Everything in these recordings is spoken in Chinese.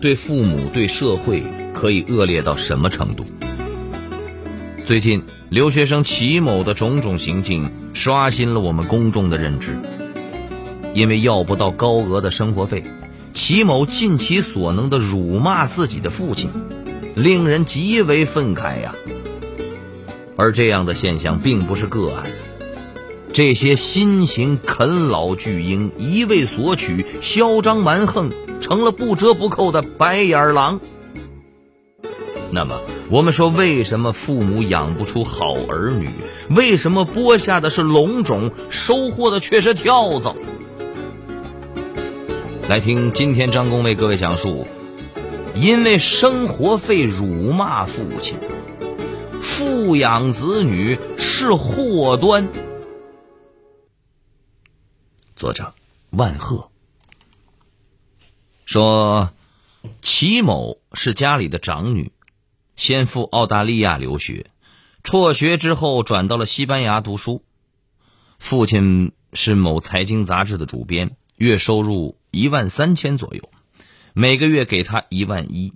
对父母、对社会可以恶劣到什么程度？最近留学生齐某的种种行径刷新了我们公众的认知。因为要不到高额的生活费，齐某尽其所能的辱骂自己的父亲，令人极为愤慨呀。而这样的现象并不是个案，这些新型啃老巨婴一味索取、嚣张蛮横。成了不折不扣的白眼狼。那么，我们说，为什么父母养不出好儿女？为什么播下的是龙种，收获的却是跳蚤？来听今天张工为各位讲述：因为生活费辱骂父亲，富养子女是祸端。作者：万鹤。说，齐某是家里的长女，先赴澳大利亚留学，辍学之后转到了西班牙读书。父亲是某财经杂志的主编，月收入一万三千左右，每个月给他一万一。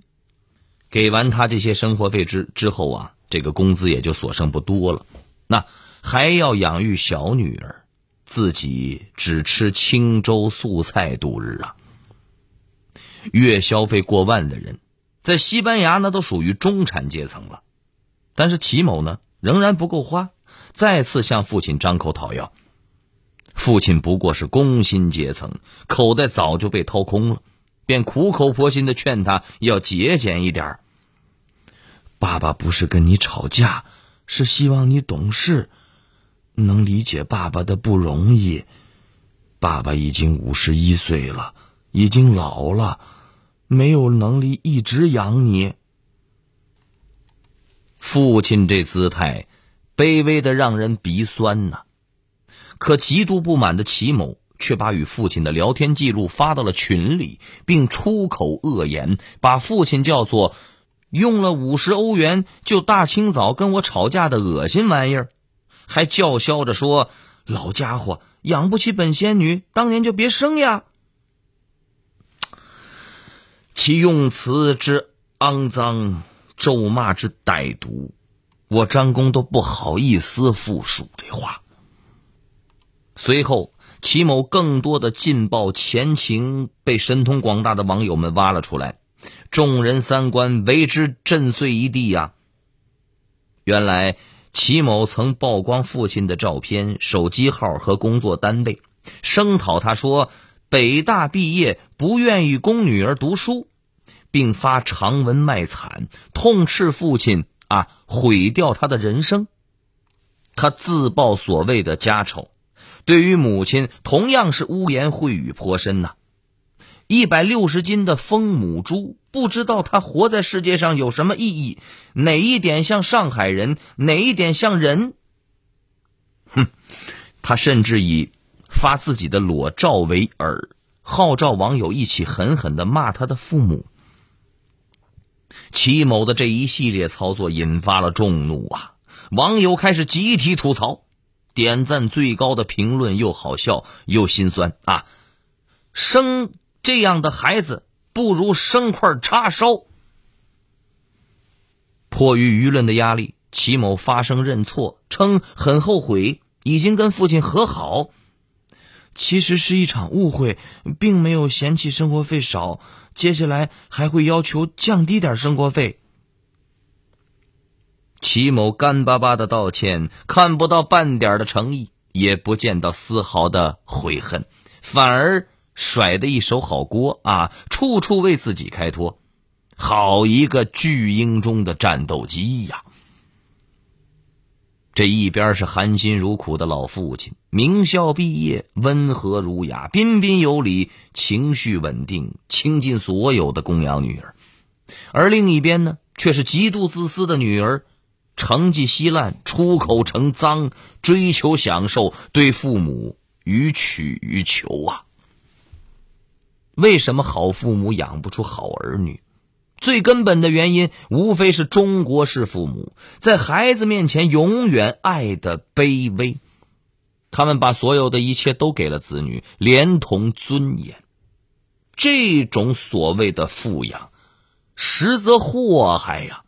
给完他这些生活费之之后啊，这个工资也就所剩不多了。那还要养育小女儿，自己只吃清粥素菜度日啊。月消费过万的人，在西班牙那都属于中产阶层了。但是齐某呢，仍然不够花，再次向父亲张口讨要。父亲不过是工薪阶层，口袋早就被掏空了，便苦口婆心的劝他要节俭一点。爸爸不是跟你吵架，是希望你懂事，能理解爸爸的不容易。爸爸已经五十一岁了。已经老了，没有能力一直养你。父亲这姿态，卑微的让人鼻酸呐。可极度不满的齐某却把与父亲的聊天记录发到了群里，并出口恶言，把父亲叫做用了五十欧元就大清早跟我吵架的恶心玩意儿，还叫嚣着说：“老家伙养不起本仙女，当年就别生呀。”其用词之肮脏，咒骂之歹毒，我张公都不好意思复述这话。随后，齐某更多的劲爆前情被神通广大的网友们挖了出来，众人三观为之震碎一地呀。原来，齐某曾曝光父亲的照片、手机号和工作单位，声讨他说。北大毕业不愿意供女儿读书，并发长文卖惨，痛斥父亲啊毁掉他的人生。他自曝所谓的家丑，对于母亲同样是污言秽语颇深呐。一百六十斤的疯母猪，不知道他活在世界上有什么意义，哪一点像上海人，哪一点像人？哼，他甚至以。发自己的裸照为饵，号召网友一起狠狠的骂他的父母。齐某的这一系列操作引发了众怒啊！网友开始集体吐槽，点赞最高的评论又好笑又心酸啊！生这样的孩子不如生块叉烧。迫于舆论的压力，齐某发声认错，称很后悔，已经跟父亲和好。其实是一场误会，并没有嫌弃生活费少，接下来还会要求降低点生活费。齐某干巴巴的道歉，看不到半点的诚意，也不见到丝毫的悔恨，反而甩的一手好锅啊，处处为自己开脱，好一个巨婴中的战斗机呀！这一边是含辛茹苦的老父亲，名校毕业，温和儒雅，彬彬有礼，情绪稳定，倾尽所有的供养女儿；而另一边呢，却是极度自私的女儿，成绩稀烂，出口成脏，追求享受，对父母予取予求啊。为什么好父母养不出好儿女？最根本的原因，无非是中国式父母在孩子面前永远爱的卑微，他们把所有的一切都给了子女，连同尊严。这种所谓的富养，实则祸害呀。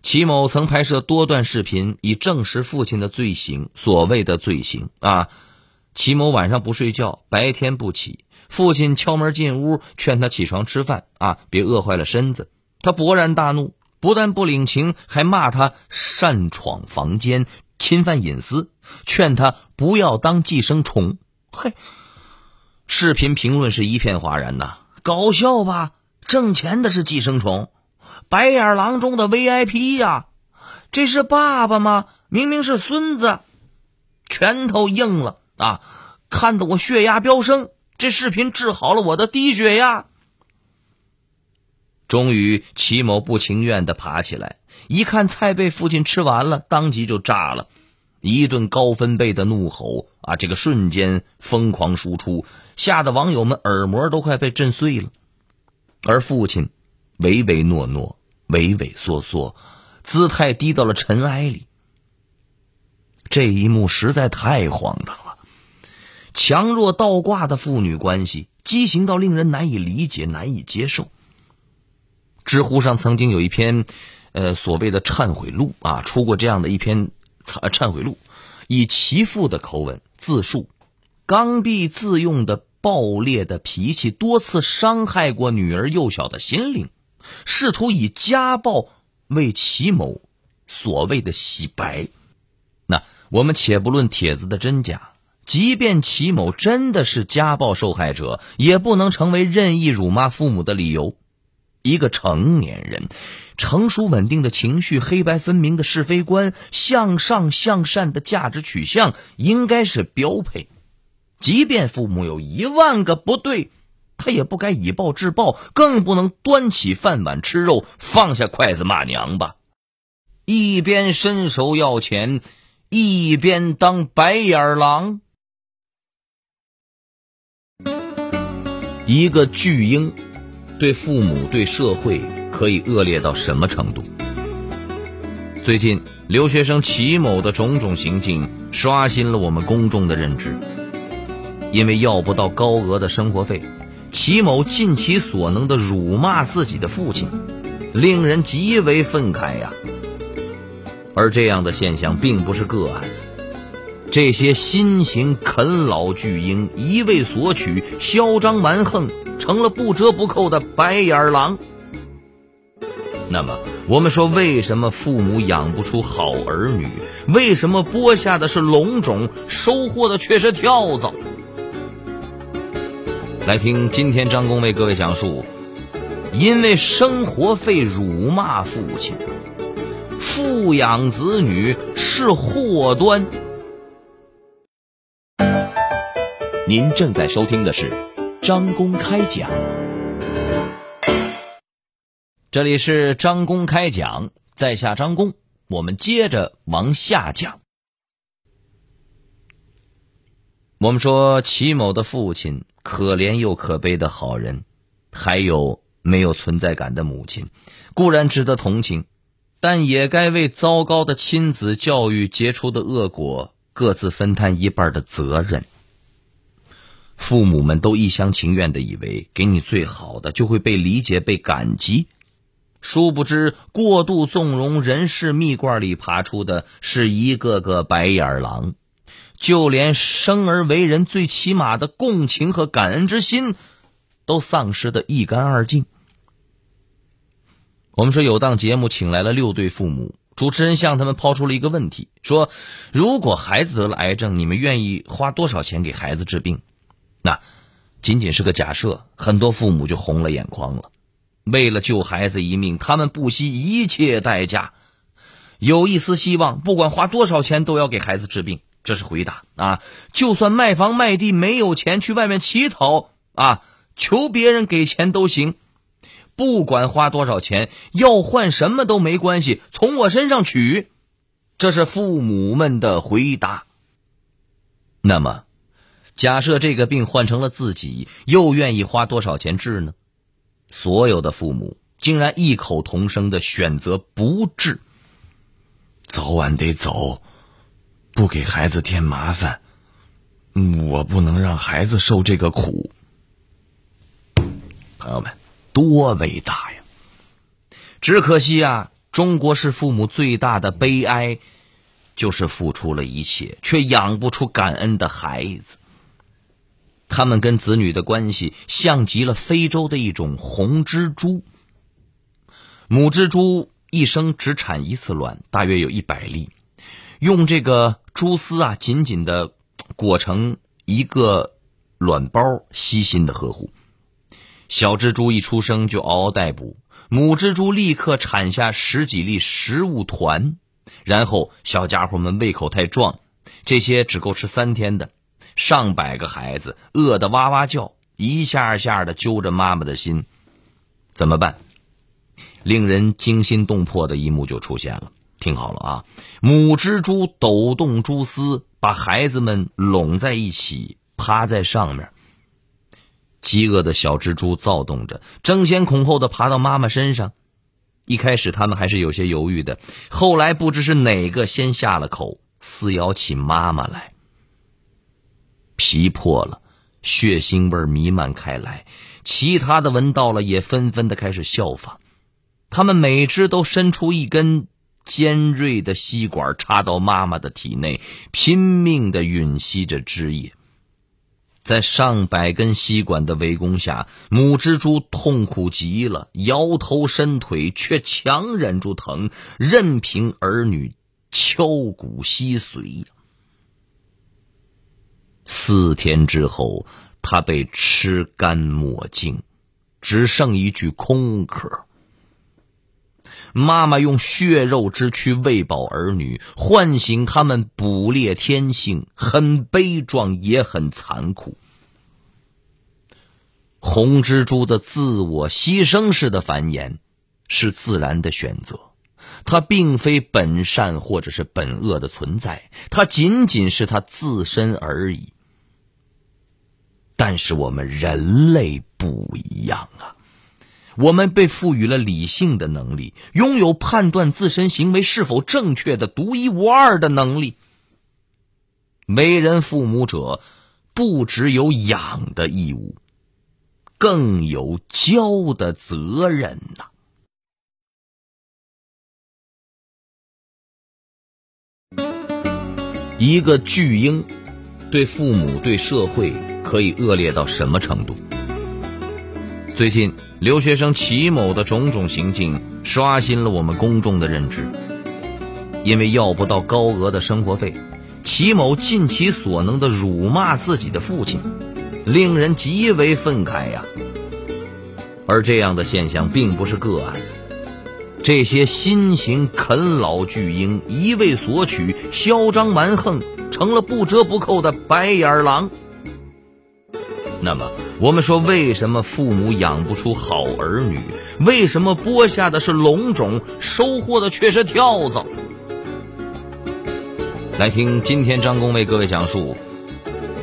齐某曾拍摄多段视频，以证实父亲的罪行。所谓的罪行啊，齐某晚上不睡觉，白天不起。父亲敲门进屋，劝他起床吃饭啊，别饿坏了身子。他勃然大怒，不但不领情，还骂他擅闯房间、侵犯隐私，劝他不要当寄生虫。嘿，视频评论是一片哗然呐，搞笑吧？挣钱的是寄生虫，白眼狼中的 VIP 呀！这是爸爸吗？明明是孙子，拳头硬了啊！看得我血压飙升。这视频治好了我的低血压。终于，齐某不情愿的爬起来，一看菜被父亲吃完了，当即就炸了，一顿高分贝的怒吼啊！这个瞬间疯狂输出，吓得网友们耳膜都快被震碎了。而父亲唯唯诺诺、畏畏缩缩，姿态低到了尘埃里。这一幕实在太荒唐。强弱倒挂的父女关系，畸形到令人难以理解、难以接受。知乎上曾经有一篇，呃，所谓的忏悔录啊，出过这样的一篇忏忏悔录，以其父的口吻自述，刚愎自用的暴烈的脾气，多次伤害过女儿幼小的心灵，试图以家暴为齐某所谓的洗白。那我们且不论帖子的真假。即便齐某真的是家暴受害者，也不能成为任意辱骂父母的理由。一个成年人，成熟稳定的情绪、黑白分明的是非观、向上向善的价值取向，应该是标配。即便父母有一万个不对，他也不该以暴制暴，更不能端起饭碗吃肉，放下筷子骂娘吧。一边伸手要钱，一边当白眼狼。一个巨婴，对父母、对社会可以恶劣到什么程度？最近，留学生齐某的种种行径刷新了我们公众的认知。因为要不到高额的生活费，齐某尽其所能的辱骂自己的父亲，令人极为愤慨呀。而这样的现象并不是个案。这些新型啃老巨婴一味索取、嚣张蛮横，成了不折不扣的白眼狼。那么，我们说，为什么父母养不出好儿女？为什么播下的是龙种，收获的却是跳蚤？来听今天张工为各位讲述：因为生活费辱骂父亲，富养子女是祸端。您正在收听的是张公开讲，这里是张公开讲，在下张公，我们接着往下讲。我们说齐某的父亲可怜又可悲的好人，还有没有存在感的母亲，固然值得同情，但也该为糟糕的亲子教育结出的恶果各自分担一半的责任。父母们都一厢情愿的以为给你最好的就会被理解、被感激，殊不知过度纵容人事蜜罐里爬出的是一个个白眼狼，就连生而为人最起码的共情和感恩之心，都丧失的一干二净。我们说有档节目请来了六对父母，主持人向他们抛出了一个问题：说如果孩子得了癌症，你们愿意花多少钱给孩子治病？那仅仅是个假设，很多父母就红了眼眶了。为了救孩子一命，他们不惜一切代价，有一丝希望，不管花多少钱都要给孩子治病。这是回答啊！就算卖房卖地没有钱，去外面乞讨啊，求别人给钱都行，不管花多少钱，要换什么都没关系，从我身上取。这是父母们的回答。那么，假设这个病换成了自己，又愿意花多少钱治呢？所有的父母竟然异口同声的选择不治。早晚得走，不给孩子添麻烦。我不能让孩子受这个苦。朋友们，多伟大呀！只可惜啊，中国式父母最大的悲哀，就是付出了一切，却养不出感恩的孩子。他们跟子女的关系，像极了非洲的一种红蜘蛛。母蜘蛛一生只产一次卵，大约有一百粒，用这个蛛丝啊，紧紧的裹成一个卵包，悉心的呵护。小蜘蛛一出生就嗷嗷待哺，母蜘蛛立刻产下十几粒食物团，然后小家伙们胃口太壮，这些只够吃三天的。上百个孩子饿得哇哇叫，一下下的揪着妈妈的心，怎么办？令人惊心动魄的一幕就出现了。听好了啊，母蜘蛛抖动蛛丝，把孩子们拢在一起，趴在上面。饥饿的小蜘蛛躁动着，争先恐后的爬到妈妈身上。一开始他们还是有些犹豫的，后来不知是哪个先下了口，撕咬起妈妈来。皮破了，血腥味弥漫开来，其他的闻到了也纷纷的开始效仿。他们每只都伸出一根尖锐的吸管，插到妈妈的体内，拼命的吮吸着汁液。在上百根吸管的围攻下，母蜘蛛痛苦极了，摇头伸腿，却强忍住疼，任凭儿女敲骨吸髓。四天之后，他被吃干抹净，只剩一具空壳。妈妈用血肉之躯喂饱儿女，唤醒他们捕猎天性，很悲壮，也很残酷。红蜘蛛的自我牺牲式的繁衍，是自然的选择，它并非本善或者是本恶的存在，它仅仅是它自身而已。但是我们人类不一样啊。我们被赋予了理性的能力，拥有判断自身行为是否正确的独一无二的能力。为人父母者，不只有养的义务，更有教的责任呐。一个巨婴，对父母、对社会，可以恶劣到什么程度？最近，留学生齐某的种种行径刷新了我们公众的认知。因为要不到高额的生活费，齐某尽其所能的辱骂自己的父亲，令人极为愤慨呀。而这样的现象并不是个案，这些新型啃老巨婴一味索取、嚣张蛮横，成了不折不扣的白眼狼。那么。我们说，为什么父母养不出好儿女？为什么播下的是龙种，收获的却是跳蚤？来听今天张工为各位讲述：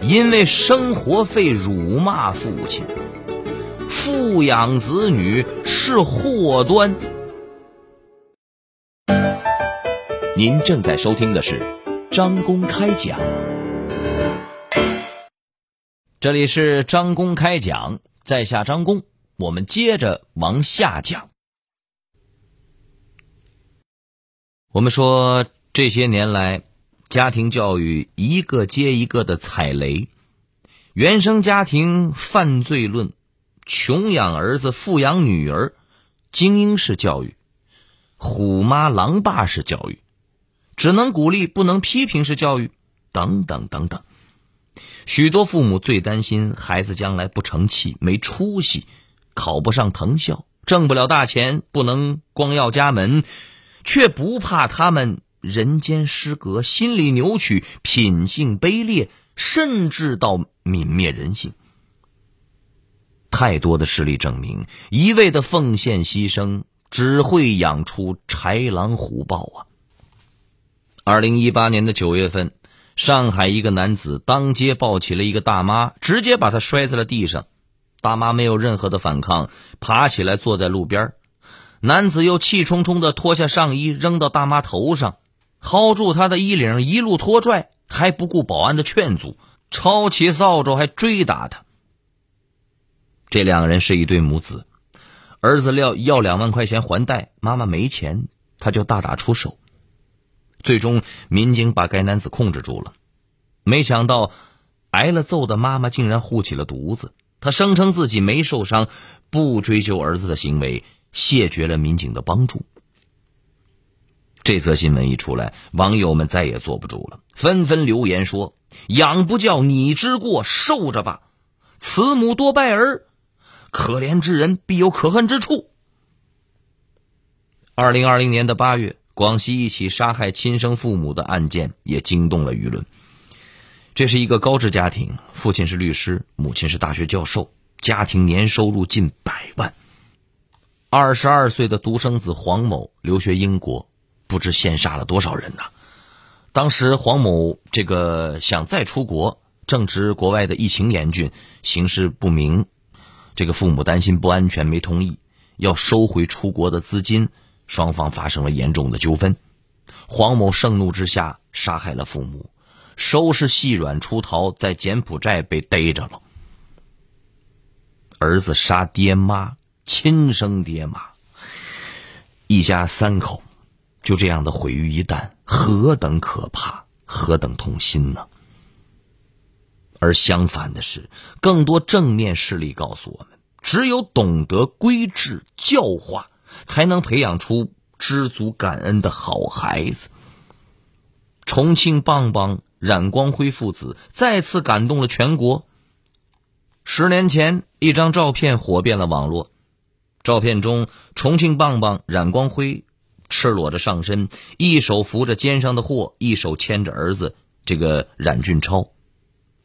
因为生活费辱骂父亲，富养子女是祸端。您正在收听的是张公开讲。这里是张公开讲，在下张公，我们接着往下讲。我们说这些年来，家庭教育一个接一个的踩雷，原生家庭犯罪论，穷养儿子，富养女儿，精英式教育，虎妈狼爸式教育，只能鼓励不能批评式教育，等等等等。许多父母最担心孩子将来不成器、没出息，考不上藤校，挣不了大钱，不能光耀家门，却不怕他们人间失格、心理扭曲、品性卑劣，甚至到泯灭人性。太多的事例证明，一味的奉献牺牲只会养出豺狼虎豹啊！二零一八年的九月份，上海一个男子当街抱起了一个大妈，直接把她摔在了地上。大妈没有任何的反抗，爬起来坐在路边。男子又气冲冲的脱下上衣扔到大妈头上，薅住她的衣领，一路拖拽，还不顾保安的劝阻，抄起扫帚还追打她。这两个人是一对母子，儿子要要两万块钱还贷，妈妈没钱，他就大打出手。最终，民警把该男子控制住了。没想到，挨了揍的妈妈竟然护起了犊子。他声称自己没受伤，不追究儿子的行为，谢绝了民警的帮助。这则新闻一出来，网友们再也坐不住了，纷纷留言说：“养不教，你之过，受着吧！慈母多败儿，可怜之人必有可恨之处。”二零二零年的八月，广西一起杀害亲生父母的案件也惊动了舆论。这是一个高知家庭，父亲是律师，母亲是大学教授，家庭年收入近百万。二十二岁的独生子黄某留学英国，不知先杀了多少人呐！当时黄某这个想再出国，正值国外的疫情严峻，形势不明，这个父母担心不安全，没同意，要收回出国的资金，双方发生了严重的纠纷。黄某盛怒之下杀害了父母。收拾细软出逃，在柬埔寨被逮着了。儿子杀爹妈，亲生爹妈，一家三口就这样的毁于一旦，何等可怕，何等痛心呢？而相反的是，更多正面事例告诉我们：只有懂得规制教化，才能培养出知足感恩的好孩子。重庆棒棒。冉光辉父子再次感动了全国。十年前，一张照片火遍了网络。照片中，重庆棒棒冉光辉赤裸着上身，一手扶着肩上的货，一手牵着儿子这个冉俊超，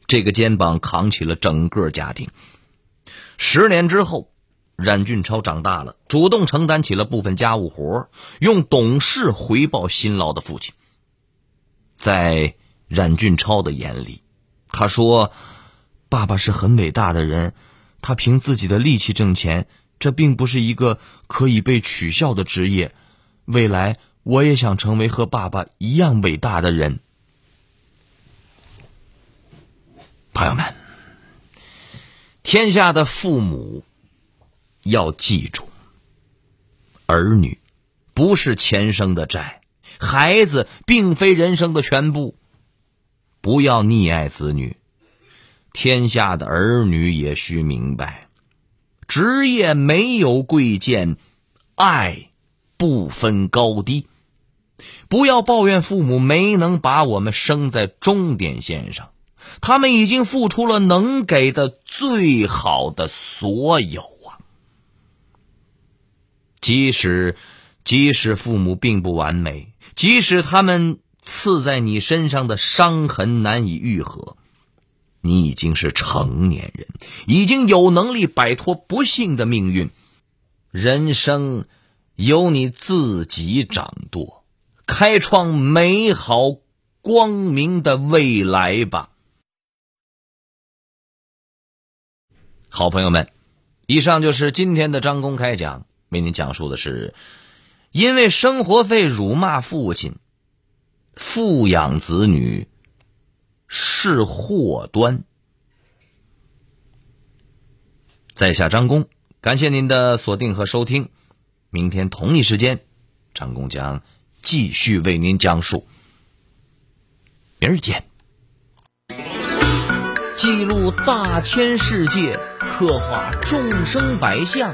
这个肩膀扛起了整个家庭。十年之后，冉俊超长大了，主动承担起了部分家务活，用懂事回报辛劳的父亲。在。冉俊超的眼里，他说：“爸爸是很伟大的人，他凭自己的力气挣钱，这并不是一个可以被取笑的职业。未来我也想成为和爸爸一样伟大的人。”朋友们，天下的父母要记住，儿女不是前生的债，孩子并非人生的全部。不要溺爱子女，天下的儿女也需明白，职业没有贵贱，爱不分高低。不要抱怨父母没能把我们生在终点线上，他们已经付出了能给的最好的所有！即使即使父母并不完美，即使他们。刺在你身上的伤痕难以愈合，你已经是成年人，已经有能力摆脱不幸的命运。人生由你自己掌舵，开创美好光明的未来吧。好朋友们，以上就是今天的张公开讲，为您讲述的是因为生活费辱骂父亲。富养子女是祸端。在下张工，感谢您的锁定和收听。明天同一时间，张工将继续为您讲述。明儿见。记录大千世界，刻画众生百相，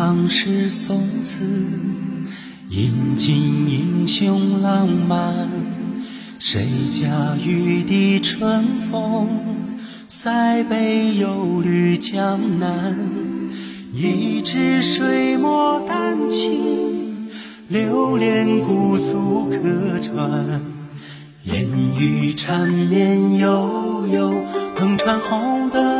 唐诗宋词，吟尽英雄浪漫。谁家玉笛春风，塞北又绿江南。一支水墨丹青，流连姑苏客船。烟雨缠绵悠悠，篷船红灯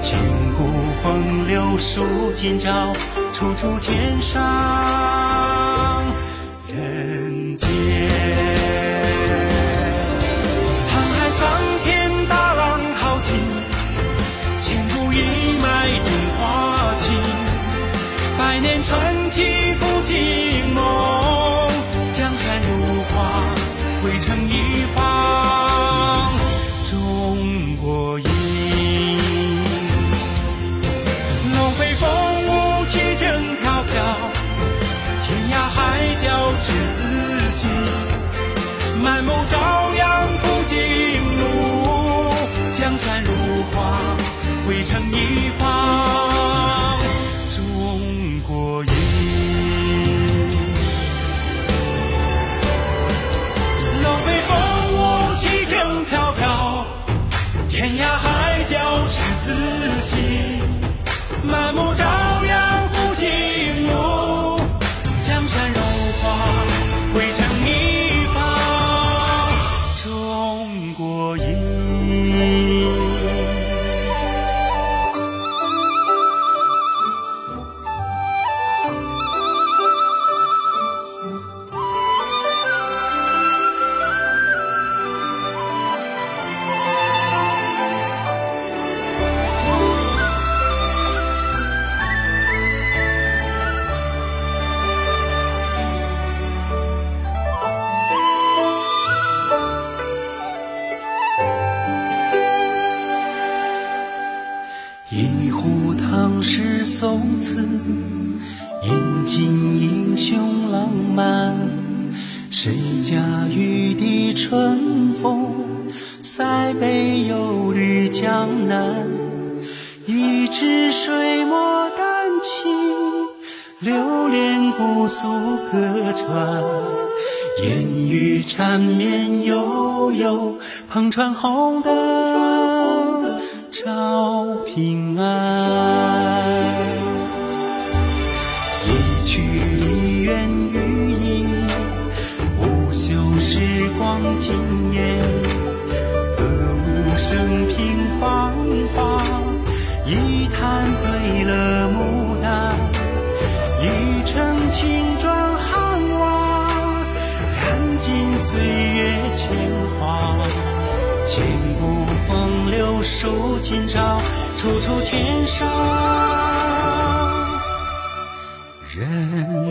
千古风流数今朝，处处天上。自信，满目张。船。烟雨缠绵悠悠，篷船红灯照平安。一曲梨园余音，不朽时光惊艳。歌舞升平芳华，一坛醉了岁月铅华。千古风流数今朝，处处天上人。